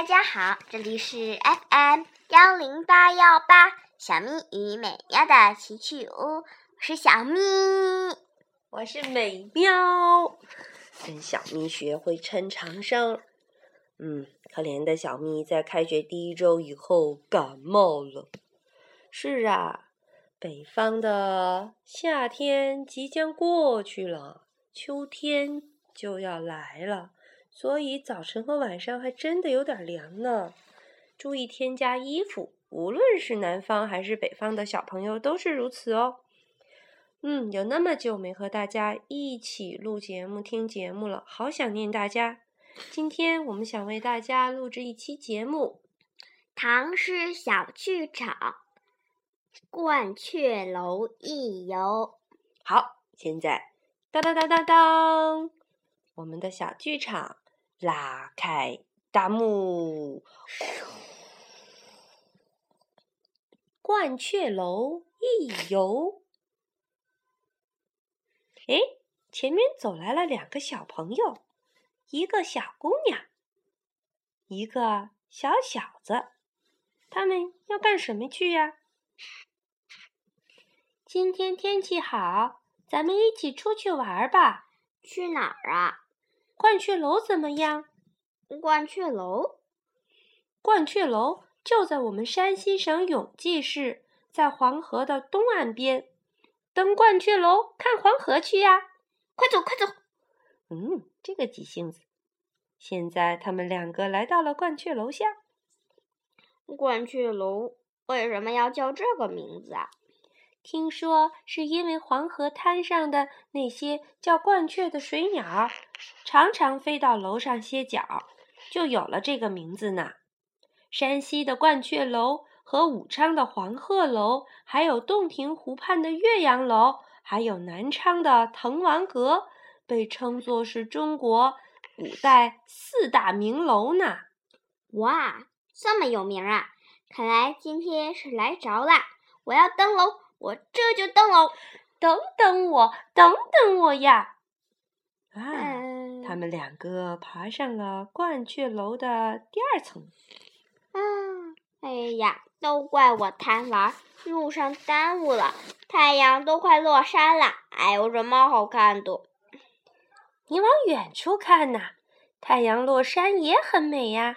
大家好，这里是 FM 幺零八幺八小咪与美妙的奇趣屋，我是小咪，我是美妙，跟小咪学会抻长声。嗯，可怜的小咪在开学第一周以后感冒了。是啊，北方的夏天即将过去了，秋天就要来了。所以早晨和晚上还真的有点凉呢，注意添加衣服。无论是南方还是北方的小朋友都是如此哦。嗯，有那么久没和大家一起录节目、听节目了，好想念大家。今天我们想为大家录制一期节目，《唐诗小剧场》《鹳雀楼一游》。好，现在当当当当当，我们的小剧场。拉开大幕，鹳雀楼一游。哎，前面走来了两个小朋友，一个小姑娘，一个小小子。他们要干什么去呀？今天天气好，咱们一起出去玩吧。去哪儿啊？鹳雀楼怎么样？鹳雀楼，鹳雀楼就在我们山西省永济市，在黄河的东岸边。登鹳雀楼看黄河去呀！快走，快走！嗯，这个急性子。现在他们两个来到了鹳雀楼下。鹳雀楼为什么要叫这个名字啊？听说是因为黄河滩上的那些叫鹳雀的水鸟，常常飞到楼上歇脚，就有了这个名字呢。山西的鹳雀楼和武昌的黄鹤楼，还有洞庭湖畔的岳阳楼，还有南昌的滕王阁，被称作是中国古代四大名楼呢。哇，这么有名啊！看来今天是来着了，我要登楼。我这就登楼，等等我，等等我呀！啊，他们两个爬上了鹳雀楼的第二层。啊，哎呀，都怪我贪玩，路上耽误了。太阳都快落山了，还有什么好看的？你往远处看呐，太阳落山也很美呀，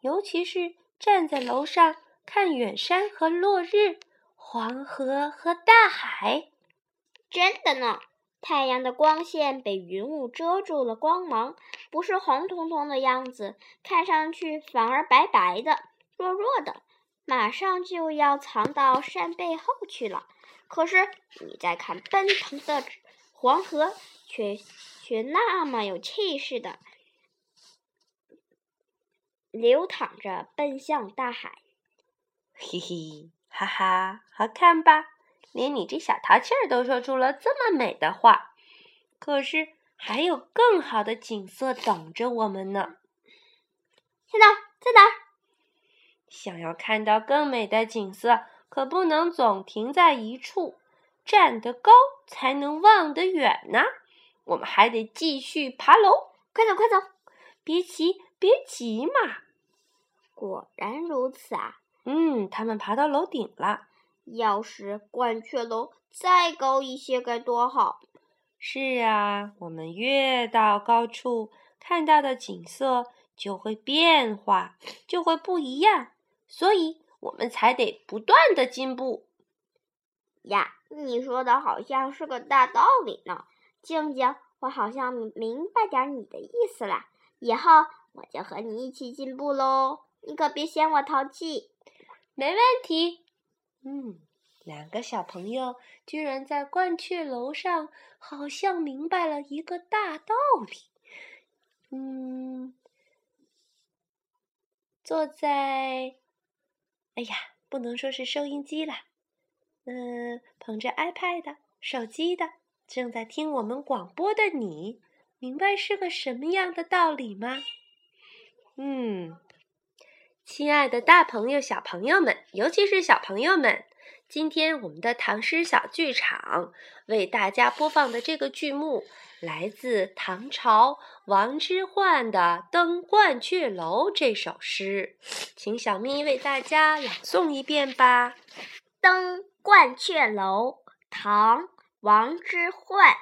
尤其是站在楼上看远山和落日。黄河和大海，真的呢。太阳的光线被云雾遮住了光芒，不是红彤彤的样子，看上去反而白白的、弱弱的，马上就要藏到山背后去了。可是你再看奔腾的黄河，却却那么有气势的流淌着，奔向大海。嘿嘿。哈哈，好看吧？连你这小淘气儿都说出了这么美的话。可是还有更好的景色等着我们呢。在哪儿？在哪儿？想要看到更美的景色，可不能总停在一处。站得高才能望得远呢。我们还得继续爬楼。快走，快走！别急，别急嘛。果然如此啊。嗯，他们爬到楼顶了。要是鹳雀楼再高一些该多好！是啊，我们越到高处，看到的景色就会变化，就会不一样。所以我们才得不断的进步。呀，你说的好像是个大道理呢。静静，我好像明白点你的意思了。以后我就和你一起进步喽。你可别嫌我淘气。没问题。嗯，两个小朋友居然在鹳雀楼上，好像明白了一个大道理。嗯，坐在，哎呀，不能说是收音机了。嗯，捧着 iPad 手机的，正在听我们广播的你，明白是个什么样的道理吗？嗯。亲爱的，大朋友、小朋友们，尤其是小朋友们，今天我们的唐诗小剧场为大家播放的这个剧目，来自唐朝王之涣的《登鹳雀楼》这首诗，请小咪为大家朗诵一遍吧。《登鹳雀楼》唐·王之涣，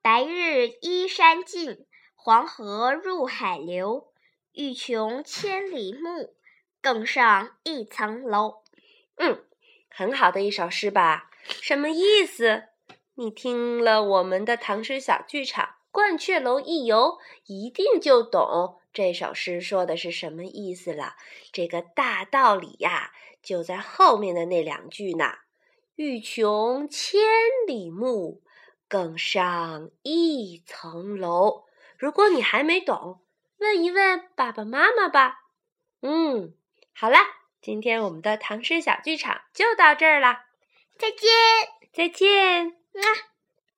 白日依山尽，黄河入海流。欲穷千里目，更上一层楼。嗯。很好的一首诗吧？什么意思？你听了我们的唐诗小剧场《鹳雀楼一游》，一定就懂这首诗说的是什么意思了。这个大道理呀，就在后面的那两句呢。欲穷千里目，更上一层楼。如果你还没懂，问一问爸爸妈妈吧。嗯，好啦。今天我们的唐诗小剧场就到这儿了，再见，再见，啊。